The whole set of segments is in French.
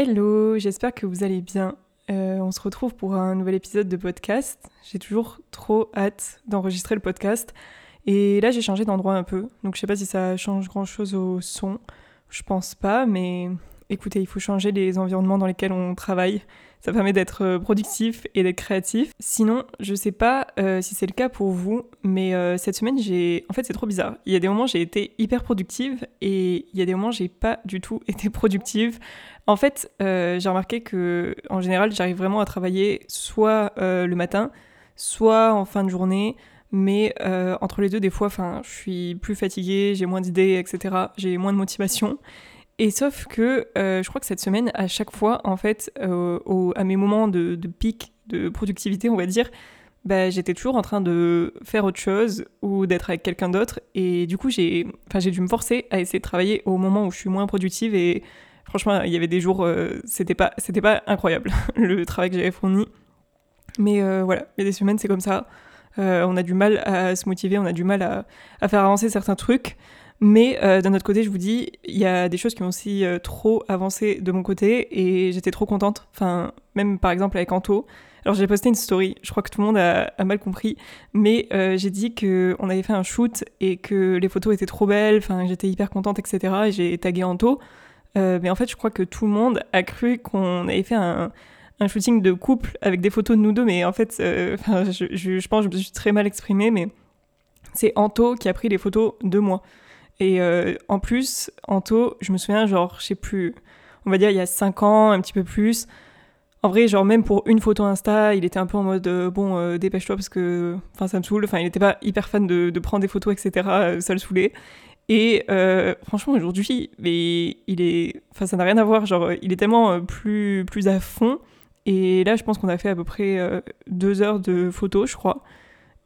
Hello, j'espère que vous allez bien. Euh, on se retrouve pour un nouvel épisode de podcast. J'ai toujours trop hâte d'enregistrer le podcast. Et là, j'ai changé d'endroit un peu. Donc, je sais pas si ça change grand chose au son. Je pense pas, mais écoutez, il faut changer les environnements dans lesquels on travaille. Ça permet d'être euh, productif et d'être créatif. Sinon, je sais pas euh, si c'est le cas pour vous, mais euh, cette semaine, j'ai. En fait, c'est trop bizarre. Il y a des moments, j'ai été hyper productive et il y a des moments, j'ai pas du tout été productive. En fait, j'ai remarqué que, en général, j'arrive vraiment à travailler soit le matin, soit en fin de journée. Mais entre les deux, des fois, je suis plus fatiguée, j'ai moins d'idées, etc. J'ai moins de motivation. Et sauf que euh, je crois que cette semaine, à chaque fois, en fait, euh, à mes moments de, pic de productivité, on va dire, bah, j'étais toujours en train de faire autre chose ou d'être avec quelqu'un d'autre. Et du coup, j'ai dû me forcer à essayer de travailler au moment où je suis moins productive. Et franchement, il y avait des jours, euh, c'était pas, pas incroyable le travail que j'avais fourni. Mais voilà, il y a des semaines, c'est comme ça. on a du mal à se motiver, on a du mal à faire avancer certains trucs. Mais euh, d'un autre côté, je vous dis, il y a des choses qui ont aussi euh, trop avancé de mon côté et j'étais trop contente. Enfin, même par exemple avec Anto. Alors j'ai posté une story, je crois que tout le monde a, mal compris, mais euh, j'ai dit qu'on avait fait un shoot et que les photos étaient trop belles, enfin j'étais hyper contente, etc. Et j'ai tagué Anto. mais en fait, je crois que tout le monde a cru qu'on avait fait un, shooting de couple avec des photos de nous deux, mais en fait, je, je, je pense que je me suis très mal exprimée, mais c'est Anto qui a pris les photos de moi. Et euh, en plus, Anto, je me souviens, genre, je sais plus, on va dire il y a 5 ans, un petit peu plus. En vrai, genre, même pour une photo Insta, il était un peu en mode euh, bon, euh, dépêche-toi parce que enfin, ça me saoule. Enfin, il n'était pas hyper fan de, de, prendre des photos, etc. ça le saoulait. Et franchement, aujourd'hui, mais il est. Enfin, ça n'a rien à voir. Genre, il est tellement plus, plus à fond. Et là, je pense qu'on a fait à peu près deux heures de photos, je crois.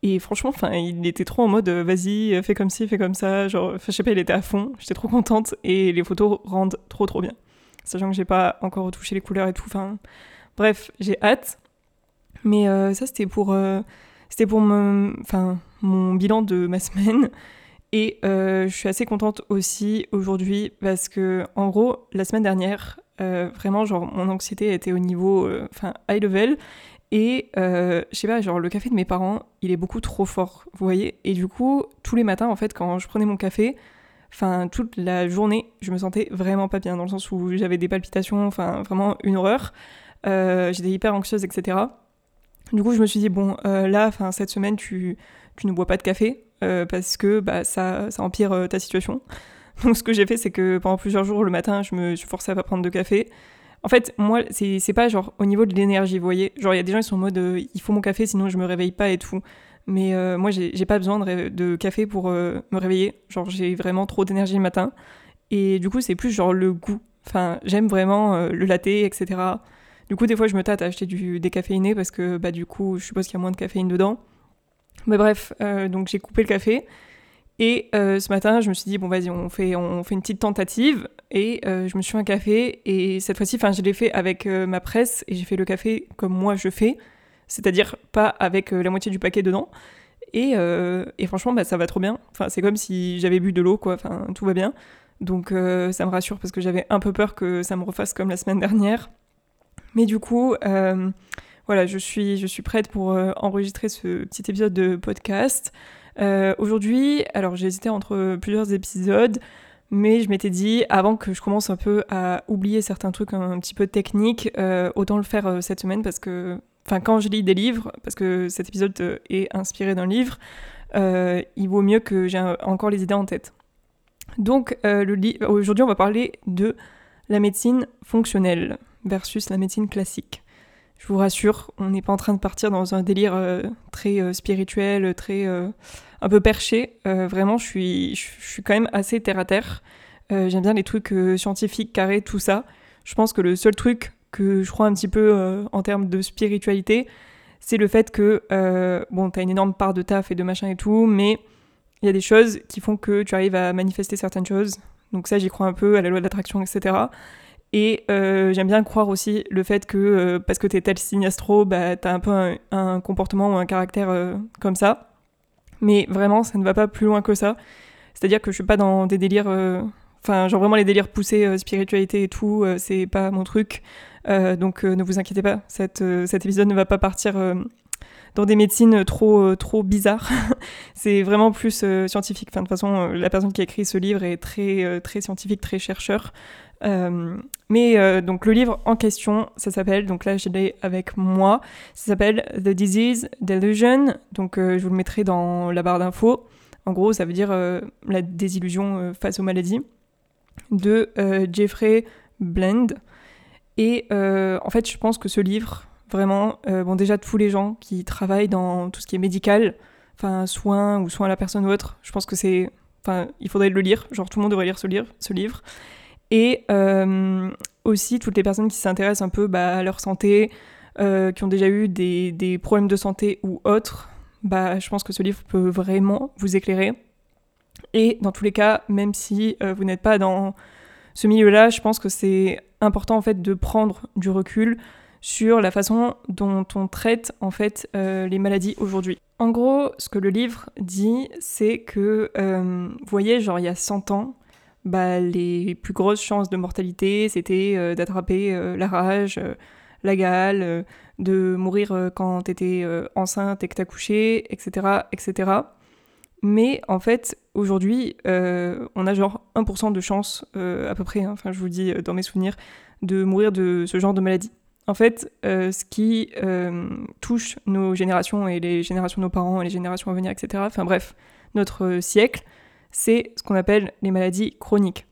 Et franchement, enfin, il était trop en mode euh, vas-y, fais comme ci, fais comme ça. Genre, je sais pas, il était à fond. J'étais trop contente et les photos rendent trop trop bien. Sachant que j'ai pas encore retouché les couleurs et tout. Enfin, bref, j'ai hâte. Mais euh, ça, c'était pour, euh, c'était pour enfin, mon bilan de ma semaine. Et je suis assez contente aussi aujourd'hui parce que, en gros, la semaine dernière, vraiment, genre, mon anxiété était au niveau, enfin, high level. Et euh, je sais pas, genre le café de mes parents, il est beaucoup trop fort, vous voyez. Et du coup, tous les matins, en fait, quand je prenais mon café, enfin toute la journée, je me sentais vraiment pas bien, dans le sens où j'avais des palpitations, enfin vraiment une horreur. Euh, j'étais hyper anxieuse, etc. Du coup, je me suis dit, bon, euh, là, enfin cette semaine, tu, tu ne bois pas de café, parce que bah, ça, ça empire ta situation. Donc ce que j'ai fait, c'est que pendant plusieurs jours, le matin, je me suis forcée à pas prendre de café. En fait, moi, c'est pas genre au niveau de l'énergie, vous voyez. Genre, il y a des gens qui sont en mode euh, il faut mon café, sinon je me réveille pas et tout. Mais euh, moi, j'ai pas besoin de, de café pour euh, me réveiller. Genre, j'ai vraiment trop d'énergie le matin. Et du coup, c'est plus genre le goût. Enfin, j'aime vraiment le latte, etc. Du coup, des fois, je me tâte à acheter du décaféiné parce que, bah, du coup, je suppose qu'il y a moins de caféine dedans. Mais bref, donc j'ai coupé le café. Et ce matin, je me suis dit, bon, vas-y, on fait, on fait une petite tentative. Et euh, je me suis fait un café. Et cette fois-ci, je l'ai fait avec euh, ma presse. Et j'ai fait le café comme moi je fais. C'est-à-dire pas avec la moitié du paquet dedans. Et, et franchement, bah, ça va trop bien. Enfin, c'est comme si j'avais bu de l'eau, quoi. Enfin, tout va bien. Donc ça me rassure parce que j'avais un peu peur que ça me refasse comme la semaine dernière. Mais du coup, voilà, je suis, je suis prête pour enregistrer ce petit épisode de podcast. Euh, aujourd'hui, alors j'ai hésité entre plusieurs épisodes, mais je m'étais dit, avant que je commence un peu à oublier certains trucs un, petit peu techniques, euh, autant le faire euh, cette semaine parce que, enfin, quand je lis des livres, parce que cet épisode est inspiré d'un livre, il vaut mieux que j'ai encore les idées en tête. Donc, aujourd'hui, on va parler de la médecine fonctionnelle versus la médecine classique je vous rassure, on n'est pas en train de partir dans un délire euh, très euh, spirituel, très euh, un peu perché. vraiment, je suis, je, suis quand même assez terre à terre. J'aime bien les trucs scientifiques, carrés, tout ça. Je pense que le seul truc que je crois un petit peu en termes de spiritualité, c'est le fait que, bon, t'as une énorme part de taf et de machin et tout, mais il y a des choses qui font que tu arrives à manifester certaines choses. Donc ça, j'y crois un peu à la loi de l'attraction, etc. Et euh, j'aime bien croire aussi le fait que euh, parce que t'es tel signe astro, bah, t'as un peu un, comportement ou un caractère euh, comme ça. Mais vraiment, ça ne va pas plus loin que ça. C'est-à-dire que je suis pas dans des délires Enfin, genre vraiment les délires poussés, spiritualité et tout, c'est pas mon truc. donc ne vous inquiétez pas, cet épisode ne va pas partir dans des médecines trop, trop bizarres. c'est vraiment plus scientifique. De toute façon, la personne qui a écrit ce livre est très, très scientifique, très chercheur. Euh, mais euh, donc le livre en question, ça s'appelle, donc là je l'ai avec moi, ça s'appelle The Disease Delusion, donc euh, je vous le mettrai dans la barre d'infos. En gros, ça veut dire la désillusion face aux maladies de Jeffrey Blend. Et en fait, je pense que ce livre, vraiment, bon déjà tous les gens qui travaillent dans tout ce qui est médical, enfin soins ou soins à la personne ou autre, je pense que c'est, enfin il faudrait le lire, genre tout le monde devrait lire ce livre, ce livre. Et euh, aussi toutes les personnes qui s'intéressent un peu bah, à leur santé, euh, qui ont déjà eu des, problèmes de santé ou autres, bah, je pense que ce livre peut vraiment vous éclairer. Et dans tous les cas, même si euh, vous n'êtes pas dans ce milieu-là, je pense que c'est important en fait de prendre du recul sur la façon dont on traite en fait les maladies aujourd'hui. En gros, ce que le livre dit, c'est que, vous voyez, genre il y a 100 ans, bah, les plus grosses chances de mortalité, c'était euh, d'attraper euh, la rage, euh, la gale, de mourir quand t'étais enceinte et que t'as couché, etc., etc. Mais en fait, aujourd'hui, on a genre 1% de chance, à peu près, hein, enfin je vous dis dans mes souvenirs, de mourir de ce genre de maladie. En fait, ce qui touche nos générations et les générations de nos parents et les générations à venir, etc., enfin bref, notre siècle, c'est ce qu'on appelle les maladies chroniques.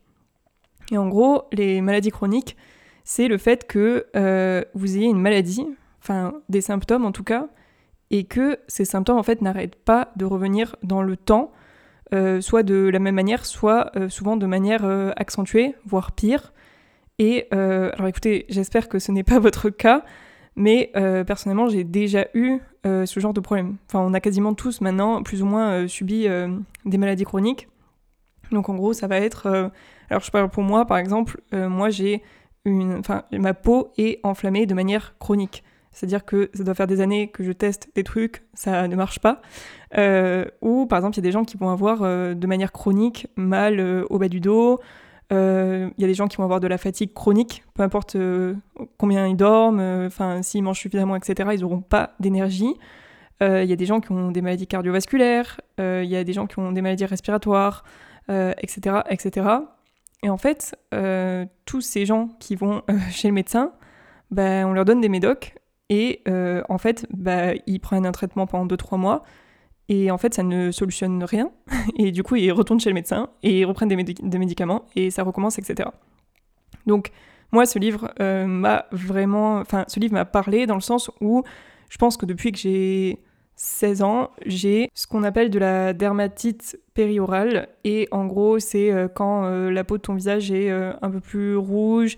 Et en gros, les maladies chroniques, c'est le fait que euh, vous ayez une maladie, enfin des symptômes en tout cas, et que ces symptômes en fait n'arrêtent pas de revenir dans le temps, euh, soit de la même manière, soit euh, souvent de manière accentuée, voire pire. Et alors écoutez, j'espère que ce n'est pas votre cas, mais personnellement j'ai déjà eu ce genre de problème. Enfin, on a quasiment tous maintenant plus ou moins subi des maladies chroniques. Donc en gros, ça va être. Euh, alors je parle pour moi, par exemple, euh, moi j'ai une. Ma peau est enflammée de manière chronique. C'est-à-dire que ça doit faire des années que je teste des trucs, ça ne marche pas. Euh, ou par exemple, il y a des gens qui vont avoir de manière chronique mal au bas du dos. Il y a des gens qui vont avoir de la fatigue chronique, peu importe combien ils dorment, enfin s'ils mangent suffisamment, etc. Ils n'auront pas d'énergie. Il y a des gens qui ont des maladies cardiovasculaires. Il y a des gens qui ont des maladies respiratoires euh, etc. Et en fait, euh, tous ces gens qui vont euh, chez le médecin, bah, on leur donne des médocs et en fait, bah, ils prennent un traitement pendant 2-3 mois et en fait, ça ne solutionne rien. Et du coup, ils retournent chez le médecin et ils reprennent des, des médicaments et ça recommence, etc. Donc, moi, ce livre m'a vraiment. Enfin, ce livre m'a parlé dans le sens où je pense que depuis que j'ai 16 ans, j'ai ce qu'on appelle de la dermatite périorale. Et en gros, c'est euh, quand euh, la peau de ton visage est euh, un peu plus rouge,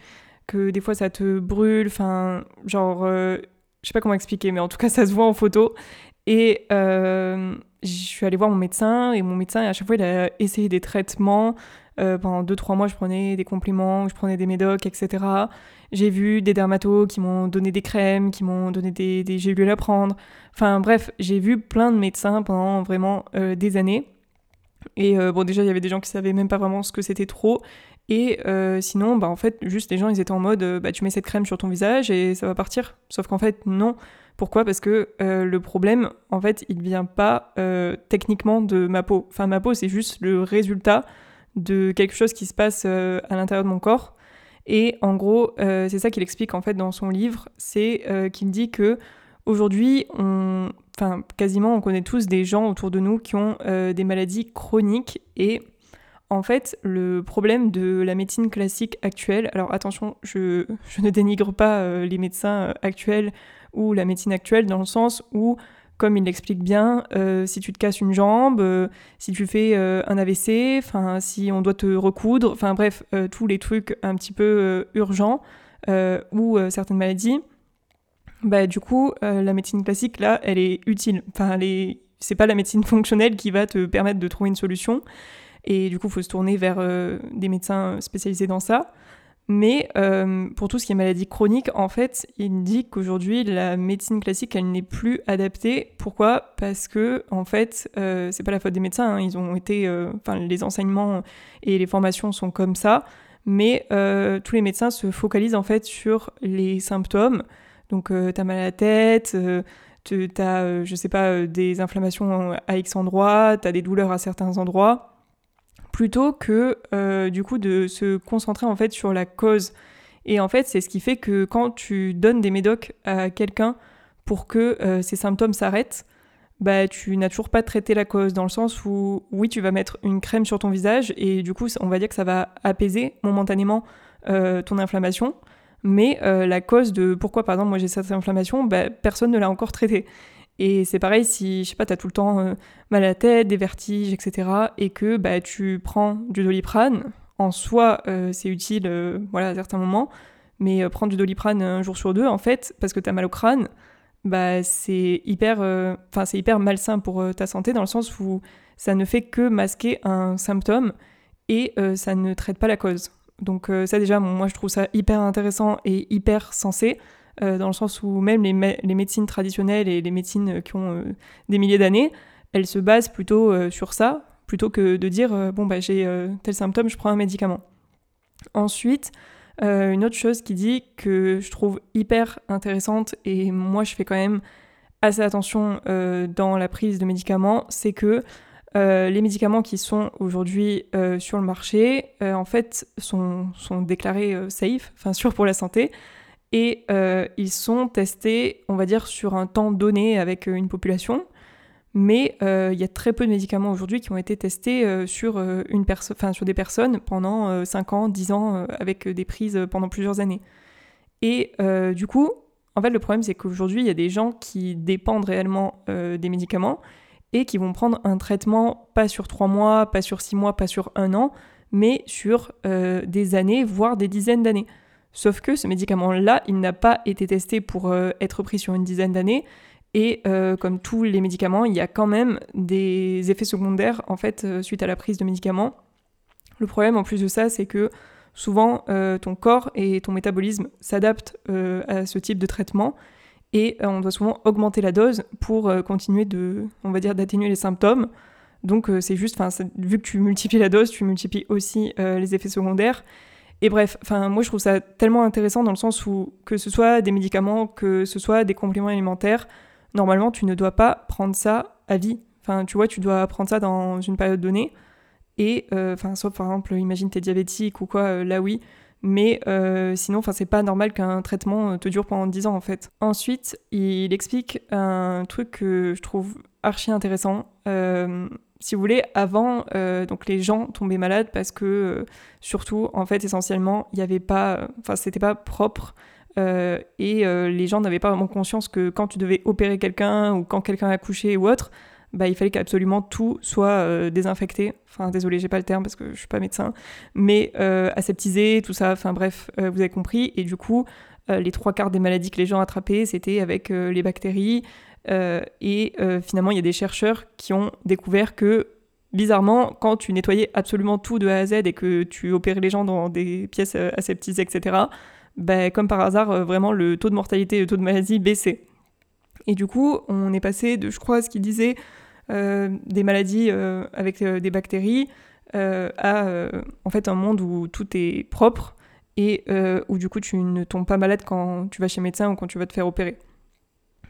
que des fois ça te brûle, enfin, genre, je sais pas comment expliquer, mais en tout cas, ça se voit en photo. Et je suis allée voir mon médecin, et mon médecin, à chaque fois, il a essayé des traitements. pendant 2-3 mois, je prenais des compléments, je prenais des médocs, etc. J'ai vu des dermatos qui m'ont donné des crèmes, qui m'ont donné des, des gélules à prendre. Enfin bref, j'ai vu plein de médecins pendant vraiment euh, des années. Et euh, bon, déjà, il y avait des gens qui savaient même pas vraiment ce que c'était trop. Et euh, sinon, bah, en fait, juste les gens, ils étaient en mode, bah, tu mets cette crème sur ton visage et ça va partir. Sauf qu'en fait, non. Pourquoi? Parce que le problème, en fait, il vient pas techniquement de ma peau. Enfin, ma peau, c'est juste le résultat de quelque chose qui se passe à l'intérieur de mon corps. Et en gros, euh, c'est ça qu'il explique en fait dans son livre, c'est euh, qu'il dit que aujourd'hui, enfin quasiment, on connaît tous des gens autour de nous qui ont euh, des maladies chroniques. Et en fait, le problème de la médecine classique actuelle, alors attention, je ne dénigre pas les médecins actuels ou la médecine actuelle dans le sens où comme il l'explique bien, euh, si tu te casses une jambe, euh, si tu fais euh, un AVC, enfin si on doit te recoudre, enfin bref, tous les trucs un petit peu urgents ou certaines maladies, bah du coup la médecine classique là, elle est utile. Enfin, c'est pas la médecine fonctionnelle qui va te permettre de trouver une solution. Et du coup, il faut se tourner vers des médecins spécialisés dans ça. Mais euh, pour tout ce qui est maladie chronique, en fait, il dit qu'aujourd'hui, la médecine classique, elle n'est plus adaptée. Pourquoi? Parce que, en fait, euh, c'est pas la faute des médecins. Hein. Ils ont été, euh, enfin, les enseignements et les formations sont comme ça. Mais tous les médecins se focalisent en fait sur les symptômes. Donc, t'as mal à la tête, t'as, je sais pas, des inflammations à X endroits, t'as des douleurs à certains endroits plutôt que euh, du coup de se concentrer en fait sur la cause. Et en fait, c'est ce qui fait que quand tu donnes des médocs à quelqu'un pour que euh, ces symptômes s'arrêtent, bah tu n'as toujours pas traité la cause dans le sens où oui, tu vas mettre une crème sur ton visage et du coup, on va dire que ça va apaiser momentanément euh, ton inflammation. Mais la cause de pourquoi, par exemple, moi j'ai cette inflammation, bah, personne ne l'a encore traitée. Et c'est pareil si, je sais pas, t'as tout le temps euh, mal à la tête, des vertiges, etc. et que bah, tu prends du doliprane, en soi euh, c'est utile euh, voilà, à certains moments, mais prendre du doliprane un jour sur deux, en fait, parce que t'as mal au crâne, bah, c'est hyper, hyper malsain pour ta santé dans le sens où ça ne fait que masquer un symptôme et ça ne traite pas la cause. Donc ça déjà, moi je trouve ça hyper intéressant et hyper sensé. Euh, dans le sens où même les, médecines traditionnelles et les médecines qui ont euh, des milliers d'années, elles se basent plutôt euh, sur ça, plutôt que de dire bon bah j'ai tel symptôme, je prends un médicament. Ensuite, une autre chose qui dit que je trouve hyper intéressante et moi je fais quand même assez attention dans la prise de médicaments, c'est que les médicaments qui sont aujourd'hui sur le marché, en fait, sont, sont déclarés safe, enfin sûrs pour la santé, et euh, ils sont testés, on va dire, sur un temps donné avec euh, une population. Mais euh, il y a très peu de médicaments aujourd'hui qui ont été testés sur, une sur des personnes pendant 5 ans, 10 ans, avec des prises pendant plusieurs années. Et du coup, en fait, le problème, c'est qu'aujourd'hui, il y a des gens qui dépendent réellement des médicaments et qui vont prendre un traitement pas sur 3 mois, pas sur 6 mois, pas sur un an, mais sur des années, voire des dizaines d'années. Sauf que ce médicament-là, il n'a pas été testé pour euh, être pris sur une dizaine d'années. Et euh, comme tous les médicaments, il y a quand même des effets secondaires en fait euh, suite à la prise de médicaments. Le problème en plus de ça, c'est que souvent ton corps et ton métabolisme s'adaptent à ce type de traitement et on doit souvent augmenter la dose pour continuer de, on va dire, d'atténuer les symptômes. Donc c'est juste, vu que tu multiplies la dose, tu multiplies aussi les effets secondaires. Et bref, enfin moi je trouve ça tellement intéressant dans le sens où que ce soit des médicaments, que ce soit des compléments alimentaires, normalement tu ne dois pas prendre ça à vie. Enfin tu vois, tu dois prendre ça dans une période donnée. Et euh, enfin sauf par exemple, imagine t'es diabétique ou quoi, euh, là oui. Mais euh, sinon, enfin c'est pas normal qu'un traitement te dure pendant 10 ans en fait. Ensuite, il explique un truc que je trouve archi intéressant si vous voulez, avant, euh, donc les gens tombaient malades parce que, euh, surtout, en fait, essentiellement, il n'y avait pas, enfin, c'était pas propre. Euh, et les gens n'avaient pas vraiment conscience que quand tu devais opérer quelqu'un ou quand quelqu'un a couché ou autre, bah, il fallait qu'absolument tout soit désinfecté. Enfin, désolé, j'ai pas le terme parce que je suis pas médecin, mais aseptisé, tout ça. Enfin, bref, vous avez compris. Et du coup, les trois quarts des maladies que les gens attrapaient, c'était avec les bactéries. Euh, et euh, finalement, il y a des chercheurs qui ont découvert que, bizarrement, quand tu nettoyais absolument tout de A à Z et que tu opérais les gens dans des pièces euh, aseptisées, etc., ben, comme par hasard, vraiment, le taux de mortalité et le taux de maladie baissait. Et du coup, on est passé de, je crois, ce qu'il disait, des maladies avec des bactéries à en fait un monde où tout est propre et où du coup tu ne tombes pas malade quand tu vas chez médecin ou quand tu vas te faire opérer.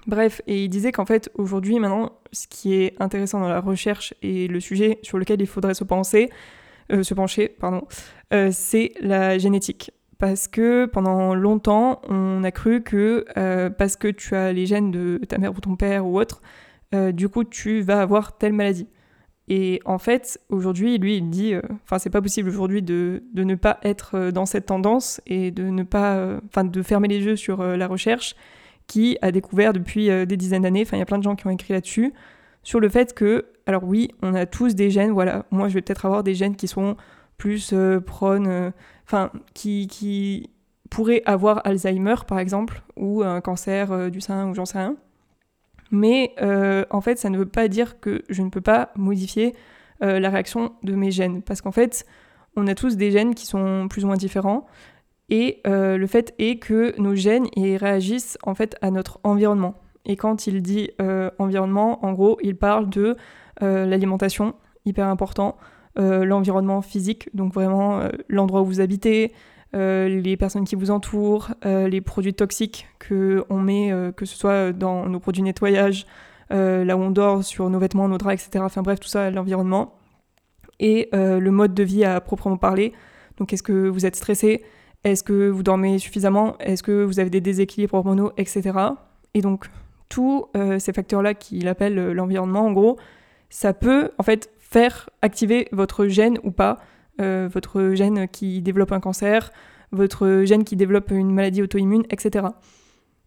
Bref, et il disait qu'en fait, aujourd'hui, maintenant, ce qui est intéressant dans la recherche et le sujet sur lequel il faudrait se penser, euh, se pencher, pardon, euh, c'est la génétique. Parce que pendant longtemps, on a cru que euh, parce que tu as les gènes de ta mère ou ton père ou autre, du coup, tu vas avoir telle maladie. Et en fait, aujourd'hui, lui, il dit, enfin, c'est pas possible aujourd'hui de, de, ne pas être dans cette tendance et de ne pas, enfin, de fermer les yeux sur la recherche qui a découvert depuis euh, des dizaines d'années, enfin il y a plein de gens qui ont écrit là-dessus, sur le fait que, alors oui, on a tous des gènes, voilà, moi je vais peut-être avoir des gènes qui sont plus euh, prônes, euh, enfin qui, qui pourraient avoir Alzheimer par exemple, ou un cancer du sein, ou j'en sais rien. Mais en fait, ça ne veut pas dire que je ne peux pas modifier la réaction de mes gènes, parce qu'en fait, on a tous des gènes qui sont plus ou moins différents. Et le fait est que nos gènes ils réagissent en fait à notre environnement. Et quand il dit environnement, en gros, il parle de l'alimentation, hyper important, l'environnement physique, donc vraiment l'endroit où vous habitez, les personnes qui vous entourent, les produits toxiques que on met, que ce soit dans nos produits nettoyage, là où on dort, sur nos vêtements, nos draps, etc. Enfin bref, tout ça, l'environnement. Et le mode de vie à proprement parler. Donc est-ce que vous êtes stressé? Est-ce que vous dormez suffisamment? Est-ce que vous avez des déséquilibres hormonaux, etc. Et donc tous ces facteurs-là qu'il appelle l'environnement, en gros, ça peut en fait faire activer votre gène ou pas, euh, votre gène qui développe un cancer, votre gène qui développe une maladie auto-immune, etc.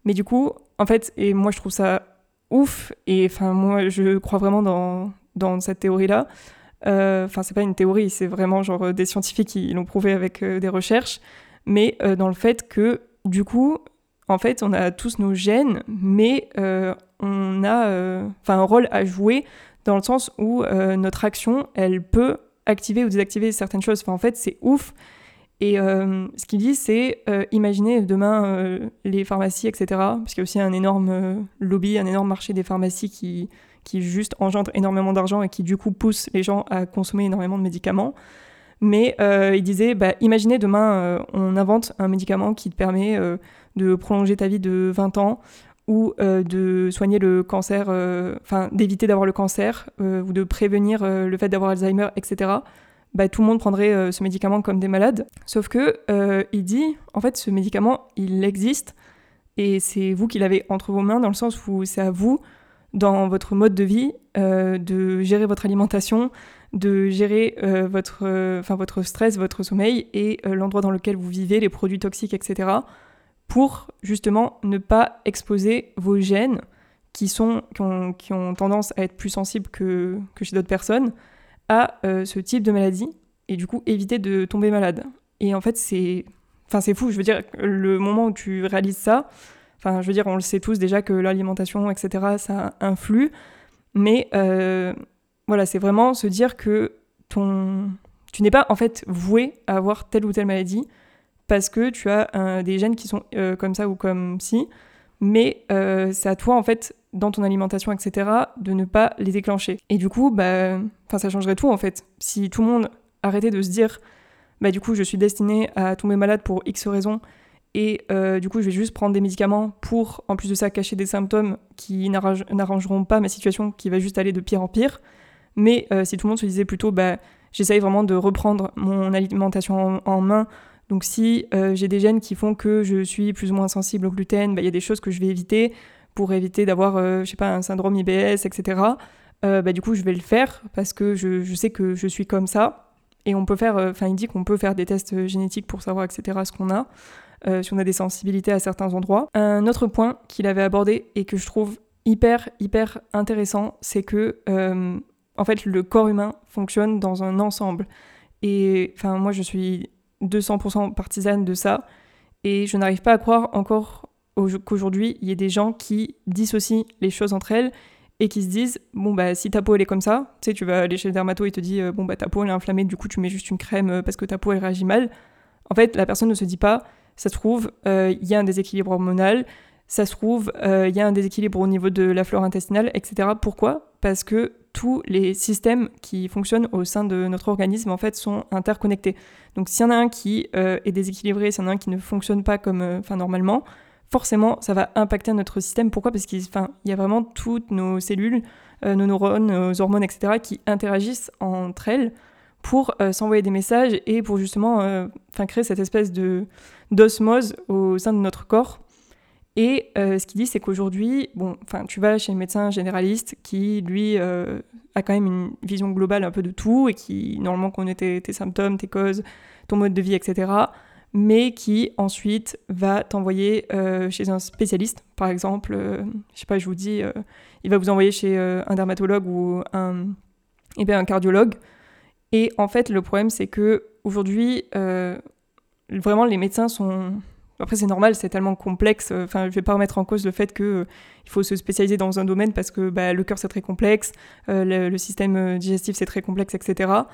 Mais du coup, en fait, et moi je trouve ça ouf, et enfin moi je crois vraiment dans, dans cette théorie-là. Euh, enfin, c'est pas une théorie, c'est vraiment genre des scientifiques qui l'ont prouvé avec euh, des recherches, mais dans le fait que du coup, en fait, on a tous nos gènes, mais on a enfin un rôle à jouer dans le sens où notre action, elle peut activer ou désactiver certaines choses. En fait, c'est ouf. Et euh, ce qu'il dit, c'est euh, imaginez demain euh, les pharmacies, etc. Parce qu'il y a aussi un énorme lobby, un énorme marché des pharmacies qui, qui juste engendre énormément d'argent et qui du coup pousse les gens à consommer énormément de médicaments. Mais il disait, bah, imaginez demain, on invente un médicament qui te permet de prolonger ta vie de 20 ans ou de soigner le cancer, enfin d'éviter d'avoir le cancer ou de prévenir le fait d'avoir Alzheimer, etc bah, tout le monde prendrait euh, ce médicament comme des malades. Sauf que euh, il dit, en fait, ce médicament, il existe et c'est vous qui l'avez entre vos mains dans le sens où c'est à vous, dans votre mode de vie, euh, de gérer votre alimentation, de gérer votre, enfin votre stress, votre sommeil et l'endroit dans lequel vous vivez, les produits toxiques, etc. pour justement ne pas exposer vos gènes qui, sont, qui, ont, tendance à être plus sensibles que, que chez d'autres personnes à euh, ce type de maladie et du coup éviter de tomber malade. Et en fait, c'est enfin c'est fou, je veux dire le moment où tu réalises ça, enfin je veux dire on le sait tous déjà que l'alimentation etc ça influe, mais euh, voilà c'est vraiment se dire que ton tu n'es pas en fait voué à avoir telle ou telle maladie parce que tu as des gènes qui sont euh, comme ça ou comme si, mais c'est à toi en fait dans ton alimentation, etc., de ne pas les déclencher. Et du coup, bah, ça changerait tout en fait. Si tout le monde arrêtait de se dire, bah du coup, je suis destiné à tomber malade pour X raisons, et euh, du coup, je vais juste prendre des médicaments pour, en plus de ça, cacher des symptômes qui n'arrangeront pas ma situation, qui va juste aller de pire en pire. Mais euh, si tout le monde se disait plutôt, bah, j'essaye vraiment de reprendre mon alimentation en, main. Donc si euh, j'ai des gènes qui font que je suis plus ou moins sensible au gluten, bah, il y a des choses que je vais éviter pour éviter d'avoir, je sais pas, un syndrome IBS, etc. Bah, du coup, je vais le faire parce que je, sais que je suis comme ça. Et on peut faire, enfin, il dit qu'on peut faire des tests génétiques pour savoir, etc., ce qu'on a, si on a des sensibilités à certains endroits. Un autre point qu'il avait abordé et que je trouve hyper, hyper intéressant, c'est que, en fait, le corps humain fonctionne dans un ensemble. Et, enfin, moi, je suis 200% partisane de ça. Et je n'arrive pas à croire encore qu'aujourd'hui, il y ait des gens qui dissocient les choses entre elles et qui se disent bon bah si ta peau elle est comme ça, tu sais tu vas aller chez le dermato il te dit euh, bon bah ta peau elle est inflammée du coup tu mets juste une crème euh, parce que ta peau elle réagit mal. En fait la personne ne se dit pas ça se trouve euh, il y a un déséquilibre hormonal, ça se trouve il y a un déséquilibre au niveau de la flore intestinale etc. Pourquoi? Parce que tous les systèmes qui fonctionnent au sein de notre organisme en fait sont interconnectés. Donc s'il y en a un qui est déséquilibré, s'il y en a un qui ne fonctionne pas comme normalement, forcément, ça va impacter notre système. Pourquoi? Parce qu'il y a vraiment toutes nos cellules, euh, nos neurones, nos hormones, etc., qui interagissent entre elles pour euh, s'envoyer des messages et pour justement euh, créer cette espèce de d'osmose au sein de notre corps. Et ce qu'il dit, c'est qu'aujourd'hui, bon, tu vas chez un médecin généraliste qui, lui, a quand même une vision globale un peu de tout et qui, normalement, connaît tes symptômes, tes causes, ton mode de vie, etc mais qui ensuite va t'envoyer euh, chez un spécialiste. Par exemple, euh, je sais pas, je vous dis, euh, il va vous envoyer chez un dermatologue ou un, eh un cardiologue. Et en fait, le problème, c'est que aujourd'hui, vraiment, les médecins sont. Après, c'est normal, c'est tellement complexe. Enfin, je vais pas remettre en cause le fait qu'il il faut se spécialiser dans un domaine parce que bah, le cœur, c'est très complexe, le, le, système digestif, c'est très complexe, etc.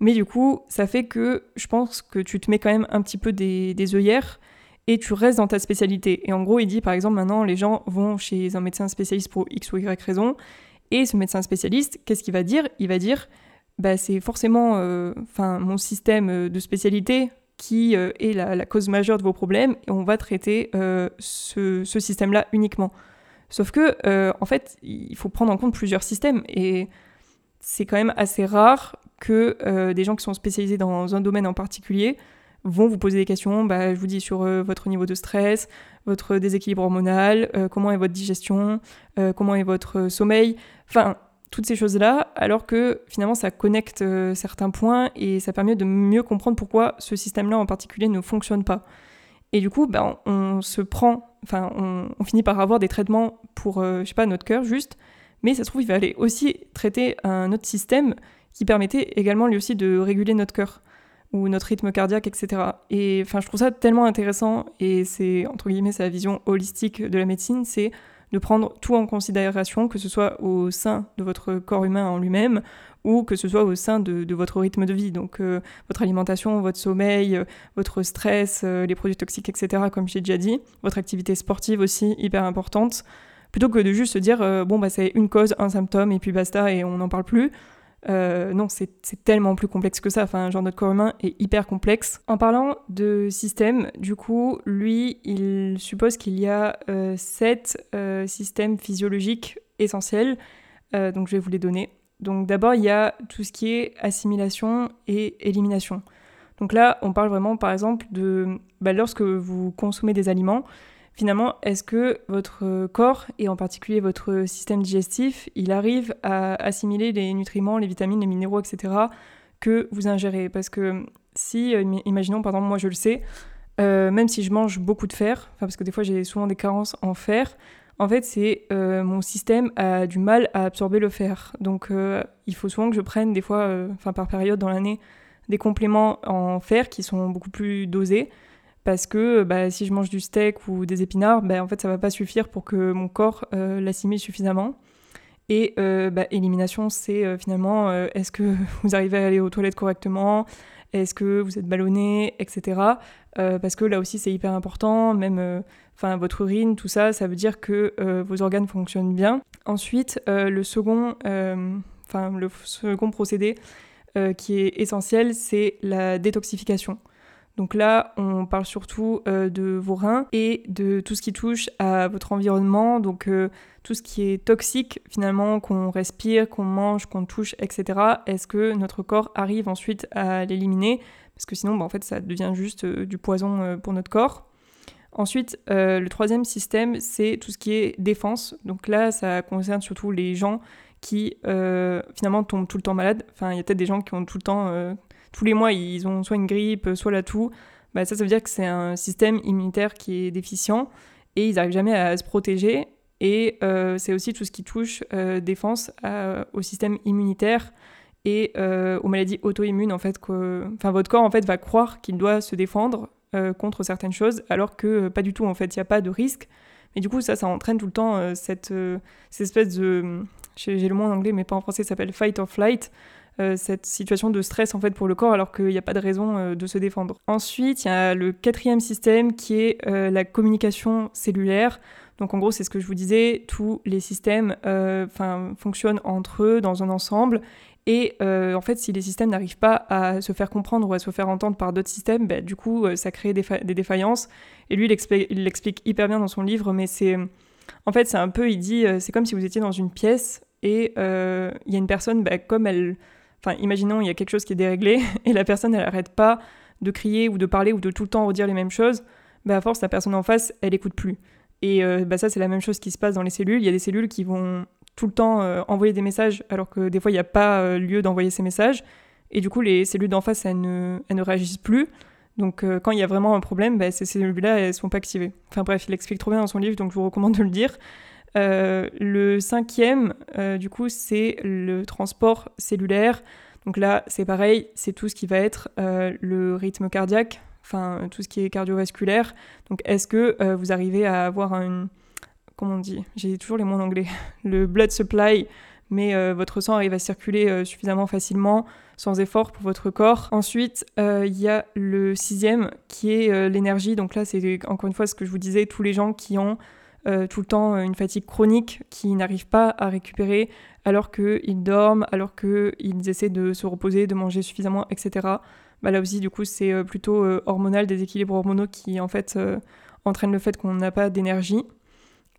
Mais du coup, ça fait que je pense que tu te mets quand même un petit peu des, œillères et tu restes dans ta spécialité. Et en gros, il dit par exemple maintenant, les gens vont chez un médecin spécialiste pour X ou Y raison, et ce médecin spécialiste, qu'est-ce qu'il va dire? Il va dire, bah, c'est forcément euh, enfin mon système de spécialité qui euh, est la, cause majeure de vos problèmes, et on va traiter euh, ce, système-là uniquement. Sauf que, en fait, il faut prendre en compte plusieurs systèmes, et c'est quand même assez rare que des gens qui sont spécialisés dans un domaine en particulier vont vous poser des questions, bah, je vous dis, sur euh, votre niveau de stress, votre déséquilibre hormonal, euh, comment est votre digestion, euh, comment est votre sommeil, enfin, toutes ces choses-là, alors que finalement ça connecte certains points et ça permet de mieux comprendre pourquoi ce système-là en particulier ne fonctionne pas. Et du coup, bah, on, se prend, enfin, on, on, finit par avoir des traitements pour, je sais pas, notre cœur juste, mais ça se trouve, il va aller aussi traiter un autre système qui permettait également lui aussi de réguler notre cœur ou notre rythme cardiaque, etc. Et enfin, je trouve ça tellement intéressant et c'est entre guillemets sa vision holistique de la médecine, c'est de prendre tout en considération, que ce soit au sein de votre corps humain en lui-même ou que ce soit au sein de, votre rythme de vie. Donc euh, votre alimentation, votre sommeil, euh, votre stress, euh, les produits toxiques, etc. Comme j'ai déjà dit. Votre activité sportive aussi, hyper importante. Plutôt que de juste se dire, bon, bah, c'est une cause, un symptôme et puis basta et on n'en parle plus. Euh, non, c'est tellement plus complexe que ça. Enfin, genre notre corps humain est hyper complexe. En parlant de système, du coup, lui, il suppose qu'il y a euh, sept euh, systèmes physiologiques essentiels. donc, je vais vous les donner. Donc, d'abord, il y a tout ce qui est assimilation et élimination. Donc là, on parle vraiment, par exemple, de bah, lorsque vous consommez des aliments, finalement, est-ce que votre corps, et en particulier votre système digestif, il arrive à assimiler les nutriments, les vitamines, les minéraux, etc., que vous ingérez? Parce que si, euh, imaginons, par exemple, moi je le sais, euh, même si je mange beaucoup de fer, parce que des fois j'ai souvent des carences en fer, en fait, c'est euh, mon système a du mal à absorber le fer. Donc, il faut souvent que je prenne des fois, enfin par période dans l'année, des compléments en fer qui sont beaucoup plus dosés parce que bah, si je mange du steak ou des épinards, bah, en fait ça va pas suffire pour que mon corps euh, l'assimile suffisamment. Et euh, bah, élimination, c'est euh, finalement est-ce que vous arrivez à aller aux toilettes correctement, est-ce que vous êtes ballonné, etc. parce que là aussi c'est hyper important, même enfin votre urine, tout ça, ça veut dire que vos organes fonctionnent bien. Ensuite, le second, le second procédé qui est essentiel, c'est la détoxification. Donc là, on parle surtout euh, de vos reins et de tout ce qui touche à votre environnement, donc euh, tout ce qui est toxique finalement, qu'on respire, qu'on mange, qu'on touche, etc. Est-ce que notre corps arrive ensuite à l'éliminer? Parce que sinon, bah, en fait, ça devient juste euh, du poison pour notre corps. Ensuite, le troisième système, c'est tout ce qui est défense. Donc là, ça concerne surtout les gens qui finalement tombent tout le temps malades. Enfin, il y a peut-être des gens qui ont tout le temps tous les mois, ils ont soit une grippe, soit la toux, bah, ça, ça veut dire que c'est un système immunitaire qui est déficient et ils n'arrivent jamais à se protéger. Et euh, c'est aussi tout ce qui touche euh, défense au système immunitaire et euh, aux maladies auto-immunes en fait enfin votre corps en fait va croire qu'il doit se défendre contre certaines choses alors que pas du tout en fait. Il n'y a pas de risque. Mais du coup ça ça entraîne tout le temps cette, cette espèce de j'ai le mot en anglais mais pas en français ça s'appelle fight or flight cette situation de stress en fait pour le corps alors qu'il n'y a pas de raison euh, de se défendre. Ensuite, il y a le quatrième système qui est euh, la communication cellulaire. Donc en gros, c'est ce que je vous disais, tous les systèmes fonctionnent entre eux dans un ensemble. Et en fait, si les systèmes n'arrivent pas à se faire comprendre ou à se faire entendre par d'autres systèmes, bah, du coup, ça crée des, défaillances. Et lui, il l'explique hyper bien dans son livre, mais c'est... En fait, c'est un peu, il dit, c'est comme si vous étiez dans une pièce et il y a une personne, bah, comme elle Imaginons, il y a quelque chose qui est déréglé et la personne, elle n'arrête pas de crier ou de parler ou de tout le temps redire les mêmes choses. Bah, à force, la personne en face, elle écoute plus. Et euh, bah, ça, c'est la même chose qui se passe dans les cellules. Il y a des cellules qui vont tout le temps euh, envoyer des messages alors que des fois, il n'y a pas euh, lieu d'envoyer ces messages. Et du coup, les cellules d'en face, elles ne, elles ne, réagissent plus. Donc, quand il y a vraiment un problème, bah, ces cellules-là, elles ne sont pas activées. Enfin bref, il explique trop bien dans son livre, donc je vous recommande de le dire. Euh, le cinquième, euh, du coup, c'est le transport cellulaire. Donc là, c'est pareil, c'est tout ce qui va être euh, le rythme cardiaque, enfin tout ce qui est cardiovasculaire. Donc est-ce que vous arrivez à avoir un... Comment on dit J'ai toujours les mots en anglais. Le blood supply mais votre sang arrive à circuler suffisamment facilement, sans effort pour votre corps. Ensuite, il y a le sixième qui est l'énergie. Donc là, c'est encore une fois ce que je vous disais, tous les gens qui ont tout le temps une fatigue chronique, qui n'arrivent pas à récupérer alors qu'ils dorment, alors qu'ils essaient de se reposer, de manger suffisamment, etc. Bah là aussi, du coup, c'est plutôt hormonal, des équilibres hormonaux qui, en fait, entraînent le fait qu'on n'a pas d'énergie.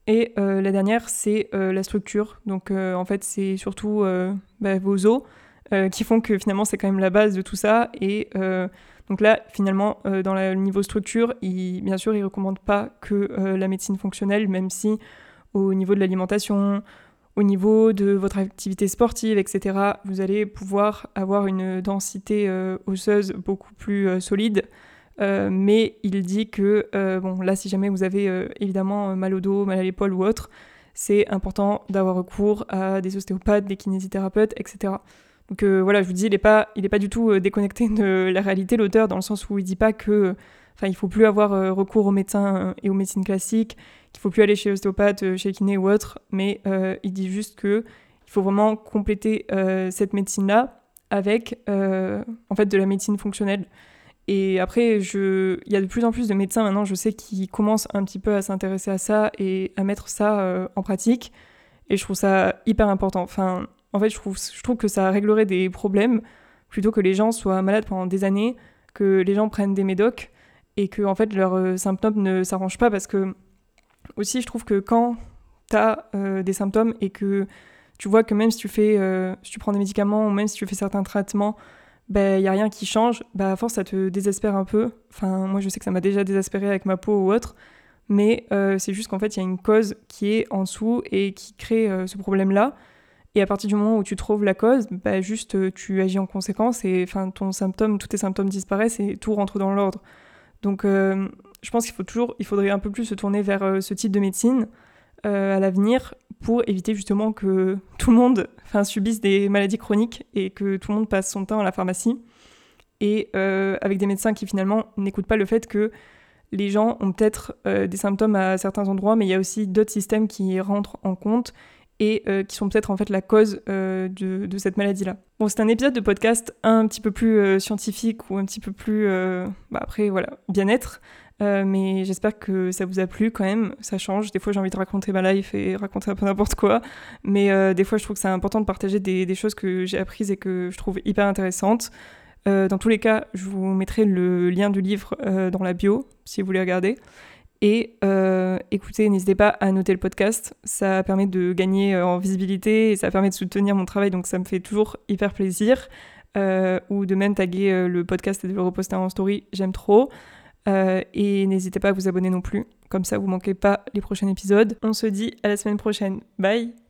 Et euh, la dernière, c'est euh, la structure. Donc euh, en fait, c'est surtout bah, vos os qui font que finalement, c'est quand même la base de tout ça. Et donc là, finalement, dans le niveau structure, bien sûr, ils ne recommandent pas que la médecine fonctionnelle, même si au niveau de l'alimentation, au niveau de votre activité sportive, etc., vous allez pouvoir avoir une densité osseuse beaucoup plus solide. Euh, mais il dit que, euh, bon, là, si jamais vous avez euh, évidemment mal au dos, mal à l'épaule ou autre, c'est important d'avoir recours à des ostéopathes, des kinésithérapeutes, etc. Donc voilà, je vous dis, il n'est pas, il est pas du tout déconnecté de la réalité, l'auteur, dans le sens où il dit pas que, enfin, il faut plus avoir recours aux médecins et aux médecines classiques, qu'il faut plus aller chez l'ostéopathe, chez le kiné ou autre, mais il dit juste que il faut vraiment compléter cette médecine-là avec, en fait, de la médecine fonctionnelle. Et après, je... il y a de plus en plus de médecins maintenant, je sais, qui commencent un petit peu à s'intéresser à ça et à mettre ça euh, en pratique. Et je trouve ça hyper important. Enfin, en fait, je trouve, que ça réglerait des problèmes plutôt que les gens soient malades pendant des années, que les gens prennent des médocs et que en fait leurs euh, symptômes ne s'arrangent pas parce que aussi je trouve que quand tu as euh, des symptômes et que tu vois que même si tu fais si tu prends des médicaments ou même si tu fais certains traitements il ben, n'y a rien qui change, bah, à force, ça te désespère un peu. Enfin, moi, je sais que ça m'a déjà désespéré avec ma peau ou autre, mais euh, c'est juste qu'en fait, il y a une cause qui est en dessous et qui crée euh, ce problème-là. Et à partir du moment où tu trouves la cause, bah, juste euh, tu agis en conséquence et enfin, ton symptôme, tous tes symptômes disparaissent et tout rentre dans l'ordre. Donc, je pense qu'il faut toujours, il faudrait un peu plus se tourner vers ce type de médecine à l'avenir pour éviter justement que tout le monde subisse des maladies chroniques et que tout le monde passe son temps à la pharmacie. Et euh, avec des médecins qui finalement n'écoutent pas le fait que les gens ont peut-être euh, des symptômes à certains endroits, mais il y a aussi d'autres systèmes qui rentrent en compte et euh, qui sont peut-être en fait la cause de, de, cette maladie-là. Bon, c'est un épisode de podcast un petit peu plus scientifique ou un petit peu plus, bah après voilà, bien-être. Euh, mais j'espère que ça vous a plu quand même. Ça change. Des fois, j'ai envie de raconter ma life et raconter un peu n'importe quoi. Mais euh, des fois, je trouve que c'est important de partager des, choses que j'ai apprises et que je trouve hyper intéressantes. Euh, dans tous les cas, je vous mettrai le lien du livre dans la bio si vous voulez regarder. Et écoutez, n'hésitez pas à noter le podcast. Ça permet de gagner en visibilité et ça permet de soutenir mon travail. Donc, ça me fait toujours hyper plaisir. ou de même taguer le podcast et de le reposter en story. J'aime trop. Euh, et n'hésitez pas à vous abonner non plus, comme ça vous manquez pas les prochains épisodes. On se dit à la semaine prochaine. Bye